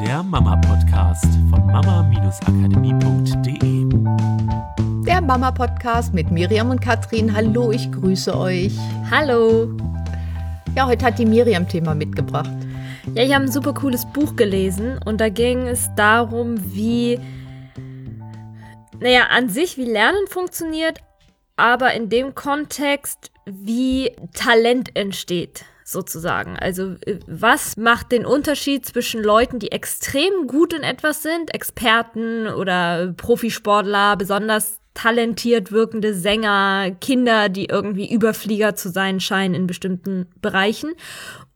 der Mama-Podcast von mama-akademie.de. Der Mama-Podcast mit Miriam und Katrin. Hallo, ich grüße euch. Hallo. Ja, heute hat die Miriam Thema mitgebracht. Ja, ich habe ein super cooles Buch gelesen und da ging es darum, wie, naja, an sich, wie Lernen funktioniert, aber in dem Kontext, wie Talent entsteht sozusagen. Also äh, was macht den Unterschied zwischen Leuten, die extrem gut in etwas sind, Experten oder Profisportler, besonders talentiert wirkende Sänger, Kinder, die irgendwie Überflieger zu sein scheinen in bestimmten Bereichen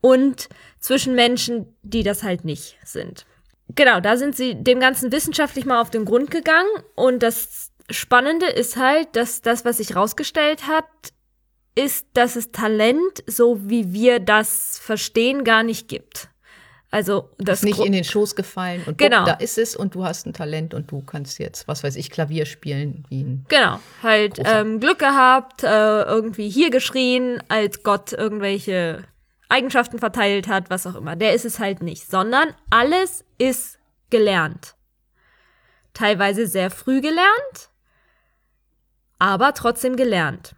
und zwischen Menschen, die das halt nicht sind. Genau, da sind sie dem Ganzen wissenschaftlich mal auf den Grund gegangen und das Spannende ist halt, dass das, was sich rausgestellt hat, ist, dass es Talent, so wie wir das verstehen, gar nicht gibt. Also das ist nicht in den Schoß gefallen und genau. Guck, da ist es und du hast ein Talent und du kannst jetzt, was weiß ich, Klavier spielen wie ein Genau, halt ähm, Glück gehabt, äh, irgendwie hier geschrien, als Gott irgendwelche Eigenschaften verteilt hat, was auch immer. Der ist es halt nicht, sondern alles ist gelernt. Teilweise sehr früh gelernt, aber trotzdem gelernt.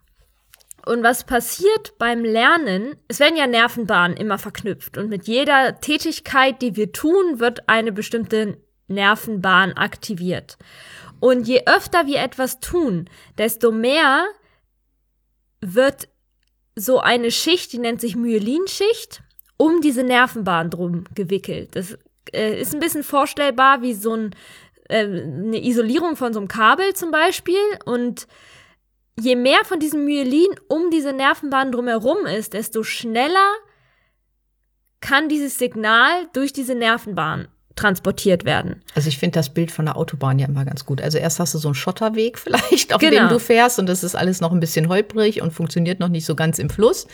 Und was passiert beim Lernen? Es werden ja Nervenbahnen immer verknüpft und mit jeder Tätigkeit, die wir tun, wird eine bestimmte Nervenbahn aktiviert. Und je öfter wir etwas tun, desto mehr wird so eine Schicht, die nennt sich Myelinschicht, um diese Nervenbahn drum gewickelt. Das äh, ist ein bisschen vorstellbar wie so ein, äh, eine Isolierung von so einem Kabel zum Beispiel und je mehr von diesem Myelin um diese Nervenbahn drumherum ist, desto schneller kann dieses Signal durch diese Nervenbahn transportiert werden. Also ich finde das Bild von der Autobahn ja immer ganz gut. Also erst hast du so einen Schotterweg vielleicht, auf genau. dem du fährst und das ist alles noch ein bisschen holprig und funktioniert noch nicht so ganz im Fluss.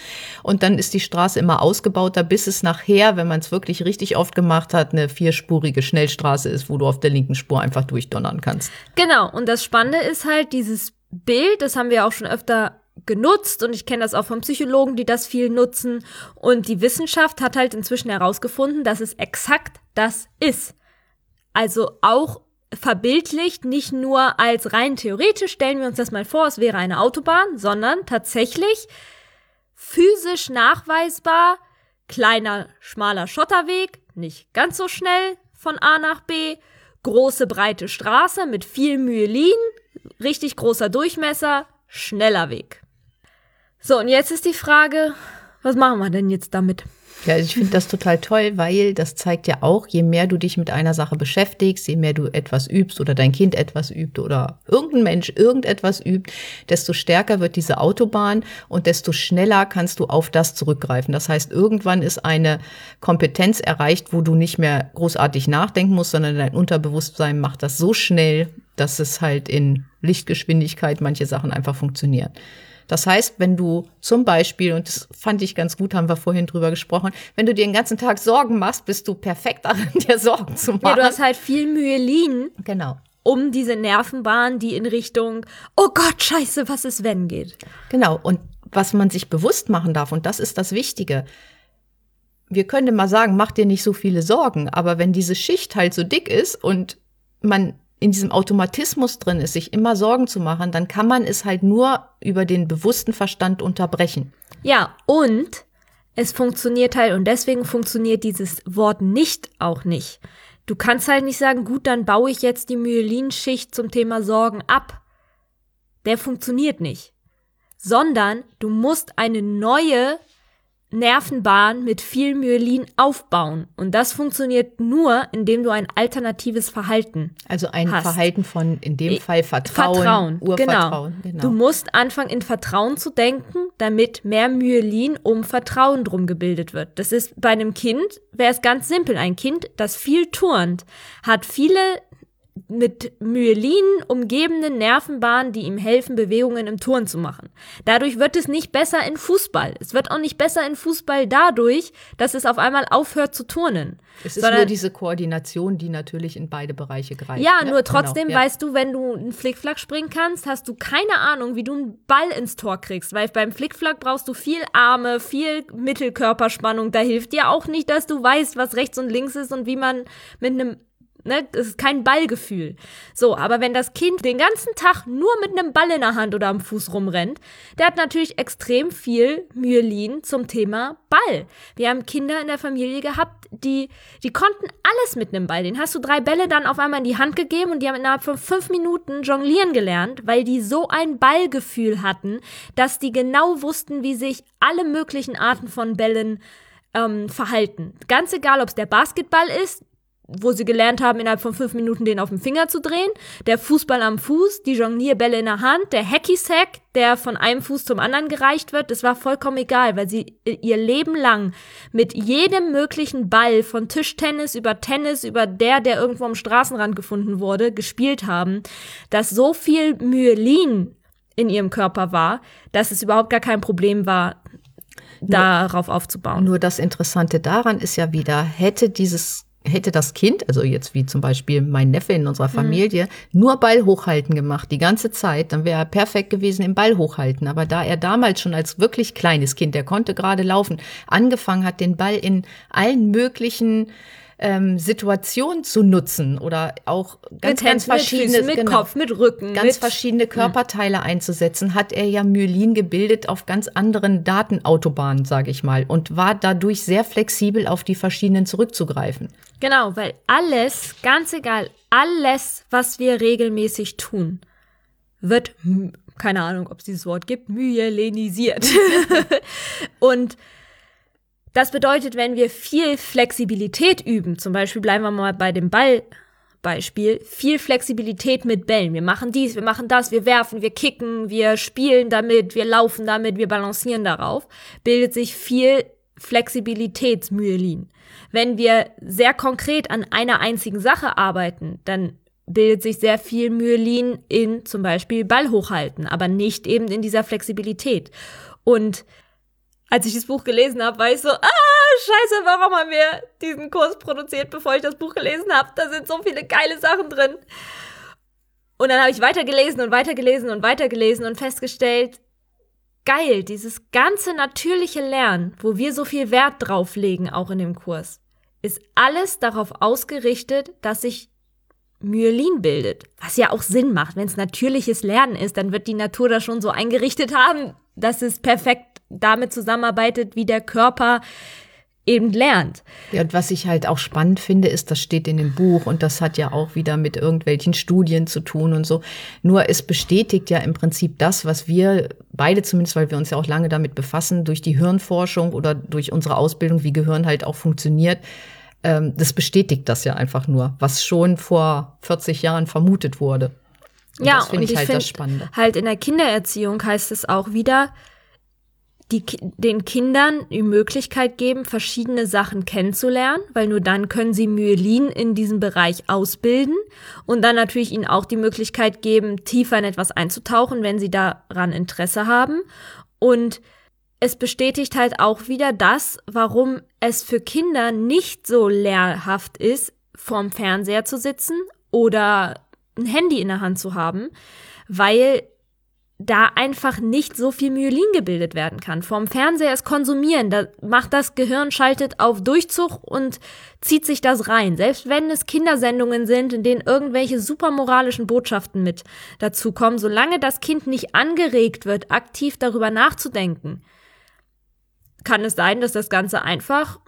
Und dann ist die Straße immer ausgebauter, bis es nachher, wenn man es wirklich richtig oft gemacht hat, eine vierspurige Schnellstraße ist, wo du auf der linken Spur einfach durchdonnern kannst. Genau. Und das Spannende ist halt dieses Bild, das haben wir auch schon öfter genutzt und ich kenne das auch von Psychologen, die das viel nutzen. Und die Wissenschaft hat halt inzwischen herausgefunden, dass es exakt das ist. Also auch verbildlicht, nicht nur als rein theoretisch, stellen wir uns das mal vor, es wäre eine Autobahn, sondern tatsächlich physisch nachweisbar, kleiner, schmaler Schotterweg, nicht ganz so schnell von A nach B, große, breite Straße mit viel Myelin, richtig großer Durchmesser, schneller Weg. So, und jetzt ist die Frage, was machen wir denn jetzt damit? Ja, ich finde das total toll, weil das zeigt ja auch, je mehr du dich mit einer Sache beschäftigst, je mehr du etwas übst oder dein Kind etwas übt oder irgendein Mensch irgendetwas übt, desto stärker wird diese Autobahn und desto schneller kannst du auf das zurückgreifen. Das heißt, irgendwann ist eine Kompetenz erreicht, wo du nicht mehr großartig nachdenken musst, sondern dein Unterbewusstsein macht das so schnell, dass es halt in Lichtgeschwindigkeit manche Sachen einfach funktionieren. Das heißt, wenn du zum Beispiel, und das fand ich ganz gut, haben wir vorhin drüber gesprochen, wenn du dir den ganzen Tag Sorgen machst, bist du perfekt darin, dir Sorgen zu machen. Ja, du hast halt viel Myelin. Genau. Um diese Nervenbahn, die in Richtung, oh Gott, scheiße, was ist wenn geht. Genau. Und was man sich bewusst machen darf, und das ist das Wichtige. Wir können mal sagen, mach dir nicht so viele Sorgen, aber wenn diese Schicht halt so dick ist und man in diesem Automatismus drin ist, sich immer Sorgen zu machen, dann kann man es halt nur über den bewussten Verstand unterbrechen. Ja, und es funktioniert halt, und deswegen funktioniert dieses Wort nicht auch nicht. Du kannst halt nicht sagen, gut, dann baue ich jetzt die Myelinschicht zum Thema Sorgen ab. Der funktioniert nicht. Sondern du musst eine neue Nervenbahn mit viel Myelin aufbauen. Und das funktioniert nur, indem du ein alternatives Verhalten Also ein hast. Verhalten von, in dem Fall Vertrauen. Vertrauen, Urvertrauen. Genau. genau. Du musst anfangen, in Vertrauen zu denken, damit mehr Myelin um Vertrauen drum gebildet wird. Das ist bei einem Kind, wäre es ganz simpel. Ein Kind, das viel turnt, hat viele mit Myelin umgebenen Nervenbahnen, die ihm helfen, Bewegungen im Turn zu machen. Dadurch wird es nicht besser in Fußball. Es wird auch nicht besser in Fußball dadurch, dass es auf einmal aufhört zu turnen. Es ist nur diese Koordination, die natürlich in beide Bereiche greift. Ja, ne? nur trotzdem genau, ja. weißt du, wenn du einen Flickflack springen kannst, hast du keine Ahnung, wie du einen Ball ins Tor kriegst, weil beim Flickflack brauchst du viel Arme, viel Mittelkörperspannung. Da hilft dir auch nicht, dass du weißt, was rechts und links ist und wie man mit einem Ne, das ist kein Ballgefühl. So, aber wenn das Kind den ganzen Tag nur mit einem Ball in der Hand oder am Fuß rumrennt, der hat natürlich extrem viel Myelin zum Thema Ball. Wir haben Kinder in der Familie gehabt, die, die konnten alles mit einem Ball. Den hast du drei Bälle dann auf einmal in die Hand gegeben und die haben innerhalb von fünf Minuten jonglieren gelernt, weil die so ein Ballgefühl hatten, dass die genau wussten, wie sich alle möglichen Arten von Bällen ähm, verhalten. Ganz egal, ob es der Basketball ist, wo sie gelernt haben, innerhalb von fünf Minuten den auf den Finger zu drehen, der Fußball am Fuß, die Jonglierbälle in der Hand, der Hacky-Sack, der von einem Fuß zum anderen gereicht wird, das war vollkommen egal, weil sie ihr Leben lang mit jedem möglichen Ball, von Tischtennis über Tennis, über der, der irgendwo am Straßenrand gefunden wurde, gespielt haben, dass so viel Myelin in ihrem Körper war, dass es überhaupt gar kein Problem war, darauf aufzubauen. Nur das Interessante daran ist ja wieder, hätte dieses hätte das Kind, also jetzt wie zum Beispiel mein Neffe in unserer mhm. Familie, mhm. nur Ball hochhalten gemacht, die ganze Zeit, dann wäre er perfekt gewesen im Ball hochhalten. Aber da er damals schon als wirklich kleines Kind, der konnte gerade laufen, angefangen hat, den Ball in allen möglichen ähm, Situation zu nutzen oder auch ganz, ganz verschiedene, mit, genau, Kopf, mit Rücken, ganz mit, verschiedene hm. Körperteile einzusetzen, hat er ja Myelin gebildet auf ganz anderen Datenautobahnen, sage ich mal, und war dadurch sehr flexibel auf die verschiedenen zurückzugreifen. Genau, weil alles, ganz egal, alles, was wir regelmäßig tun, wird, keine Ahnung, ob es dieses Wort gibt, myelinisiert. und das bedeutet, wenn wir viel Flexibilität üben, zum Beispiel bleiben wir mal bei dem Ballbeispiel, viel Flexibilität mit Bällen. Wir machen dies, wir machen das, wir werfen, wir kicken, wir spielen damit, wir laufen damit, wir balancieren darauf, bildet sich viel Flexibilitätsmyelin. Wenn wir sehr konkret an einer einzigen Sache arbeiten, dann bildet sich sehr viel Myelin in zum Beispiel Ball hochhalten, aber nicht eben in dieser Flexibilität. Und als ich das Buch gelesen habe, war ich so, ah, scheiße, warum haben wir diesen Kurs produziert, bevor ich das Buch gelesen habe? Da sind so viele geile Sachen drin. Und dann habe ich weitergelesen und weitergelesen und weitergelesen und festgestellt, geil, dieses ganze natürliche Lernen, wo wir so viel Wert drauf legen, auch in dem Kurs, ist alles darauf ausgerichtet, dass sich Myelin bildet. Was ja auch Sinn macht. Wenn es natürliches Lernen ist, dann wird die Natur das schon so eingerichtet haben, dass es perfekt damit zusammenarbeitet, wie der Körper eben lernt. Ja, und was ich halt auch spannend finde, ist, das steht in dem Buch und das hat ja auch wieder mit irgendwelchen Studien zu tun und so. Nur es bestätigt ja im Prinzip das, was wir beide zumindest, weil wir uns ja auch lange damit befassen, durch die Hirnforschung oder durch unsere Ausbildung, wie Gehirn halt auch funktioniert. Ähm, das bestätigt das ja einfach nur, was schon vor 40 Jahren vermutet wurde. Und ja, das finde ich, halt find, das Spannende. Halt in der Kindererziehung heißt es auch wieder, die, den Kindern die Möglichkeit geben, verschiedene Sachen kennenzulernen, weil nur dann können sie Myelin in diesem Bereich ausbilden und dann natürlich ihnen auch die Möglichkeit geben, tiefer in etwas einzutauchen, wenn sie daran Interesse haben. Und es bestätigt halt auch wieder das, warum es für Kinder nicht so lehrhaft ist, vorm Fernseher zu sitzen oder ein Handy in der Hand zu haben, weil da einfach nicht so viel Myelin gebildet werden kann. Vom Fernseher ist konsumieren, da macht das Gehirn, schaltet auf Durchzug und zieht sich das rein. Selbst wenn es Kindersendungen sind, in denen irgendwelche super moralischen Botschaften mit dazukommen, solange das Kind nicht angeregt wird, aktiv darüber nachzudenken, kann es sein, dass das Ganze einfach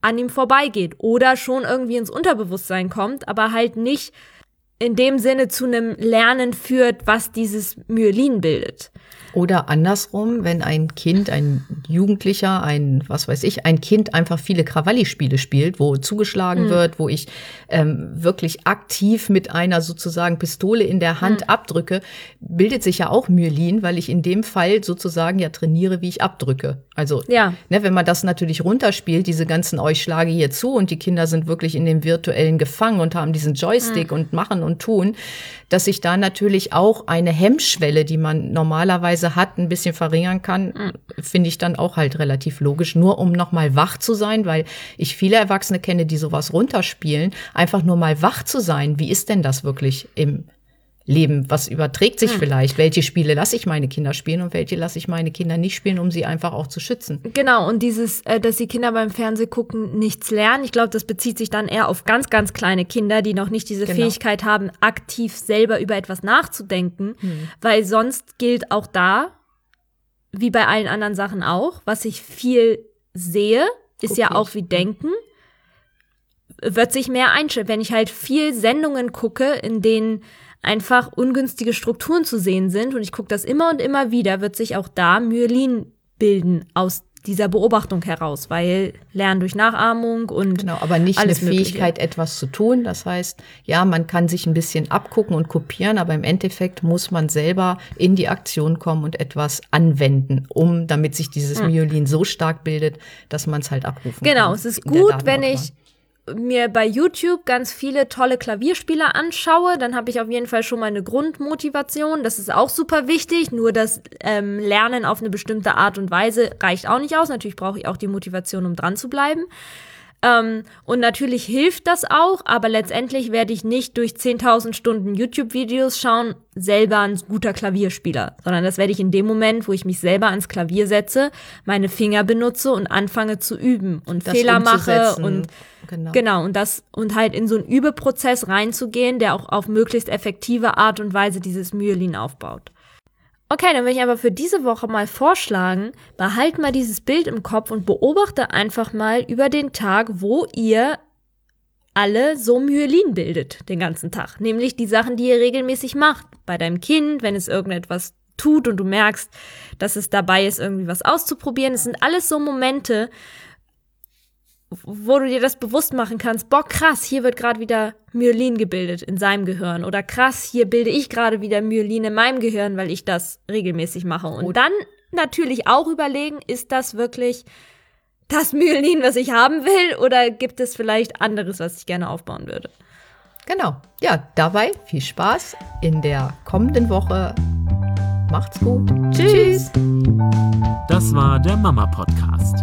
an ihm vorbeigeht oder schon irgendwie ins Unterbewusstsein kommt, aber halt nicht in dem Sinne zu einem Lernen führt, was dieses Myelin bildet. Oder andersrum, wenn ein Kind, ein Jugendlicher, ein, was weiß ich, ein Kind einfach viele Krawalli-Spiele spielt, wo zugeschlagen mhm. wird, wo ich ähm, wirklich aktiv mit einer sozusagen Pistole in der Hand mhm. abdrücke, bildet sich ja auch Myelin, weil ich in dem Fall sozusagen ja trainiere, wie ich abdrücke. Also, ja. ne, wenn man das natürlich runterspielt, diese ganzen, oh, ich schlage hier zu und die Kinder sind wirklich in dem virtuellen gefangen und haben diesen Joystick mhm. und machen und tun, dass sich da natürlich auch eine Hemmschwelle, die man normalerweise hat, ein bisschen verringern kann, mhm. finde ich dann auch halt relativ logisch. Nur um nochmal wach zu sein, weil ich viele Erwachsene kenne, die sowas runterspielen, einfach nur mal wach zu sein. Wie ist denn das wirklich im Leben? Was überträgt sich hm. vielleicht? Welche Spiele lasse ich meine Kinder spielen und welche lasse ich meine Kinder nicht spielen, um sie einfach auch zu schützen? Genau, und dieses, äh, dass die Kinder beim Fernsehen gucken, nichts lernen, ich glaube, das bezieht sich dann eher auf ganz, ganz kleine Kinder, die noch nicht diese genau. Fähigkeit haben, aktiv selber über etwas nachzudenken, hm. weil sonst gilt auch da, wie bei allen anderen Sachen auch, was ich viel sehe, ist Guck ja auch wie Denken wird sich mehr einstellen. Wenn ich halt viel Sendungen gucke, in denen einfach ungünstige Strukturen zu sehen sind und ich gucke das immer und immer wieder, wird sich auch da Myelin bilden aus dieser Beobachtung heraus, weil Lernen durch Nachahmung und genau, aber nicht eine Fähigkeit, Mögliche. etwas zu tun. Das heißt, ja, man kann sich ein bisschen abgucken und kopieren, aber im Endeffekt muss man selber in die Aktion kommen und etwas anwenden, um damit sich dieses hm. Myelin so stark bildet, dass man es halt abrufen genau, kann. Genau, es ist gut, wenn ich mir bei YouTube ganz viele tolle Klavierspieler anschaue, dann habe ich auf jeden Fall schon mal eine Grundmotivation. Das ist auch super wichtig. Nur das ähm, Lernen auf eine bestimmte Art und Weise reicht auch nicht aus. Natürlich brauche ich auch die Motivation, um dran zu bleiben. Ähm, und natürlich hilft das auch, aber letztendlich werde ich nicht durch 10.000 Stunden YouTube-Videos schauen, selber ein guter Klavierspieler, sondern das werde ich in dem Moment, wo ich mich selber ans Klavier setze, meine Finger benutze und anfange zu üben und das Fehler mache und genau. genau und das und halt in so einen Übeprozess reinzugehen, der auch auf möglichst effektive Art und Weise dieses Myelin aufbaut. Okay, dann will ich aber für diese Woche mal vorschlagen, behalt mal dieses Bild im Kopf und beobachte einfach mal über den Tag, wo ihr alle so Myelin bildet den ganzen Tag. Nämlich die Sachen, die ihr regelmäßig macht. Bei deinem Kind, wenn es irgendetwas tut und du merkst, dass es dabei ist, irgendwie was auszuprobieren. Es sind alles so Momente, wo du dir das bewusst machen kannst, boah, krass, hier wird gerade wieder Myelin gebildet in seinem Gehirn oder krass, hier bilde ich gerade wieder Myelin in meinem Gehirn, weil ich das regelmäßig mache. Und dann natürlich auch überlegen, ist das wirklich das Myelin, was ich haben will oder gibt es vielleicht anderes, was ich gerne aufbauen würde? Genau. Ja, dabei viel Spaß in der kommenden Woche. Macht's gut. Tschüss. Das war der Mama Podcast